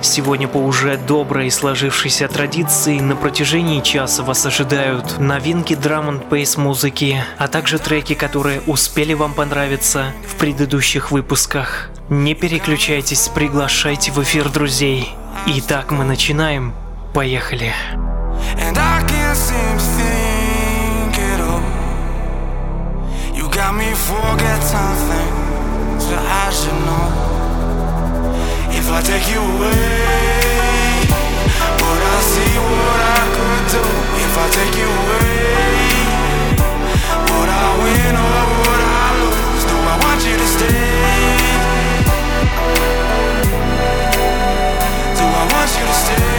Сегодня по уже доброй сложившейся традиции на протяжении часа вас ожидают новинки драм н пейс музыки, а также треки, которые успели вам понравиться в предыдущих выпусках. Не переключайтесь, приглашайте в эфир друзей. Итак, мы начинаем. Поехали. Got me forget something that I should know. If I take you away, would I see what I could do? If I take you away, would I win or would I lose? Do I want you to stay? Do I want you to stay?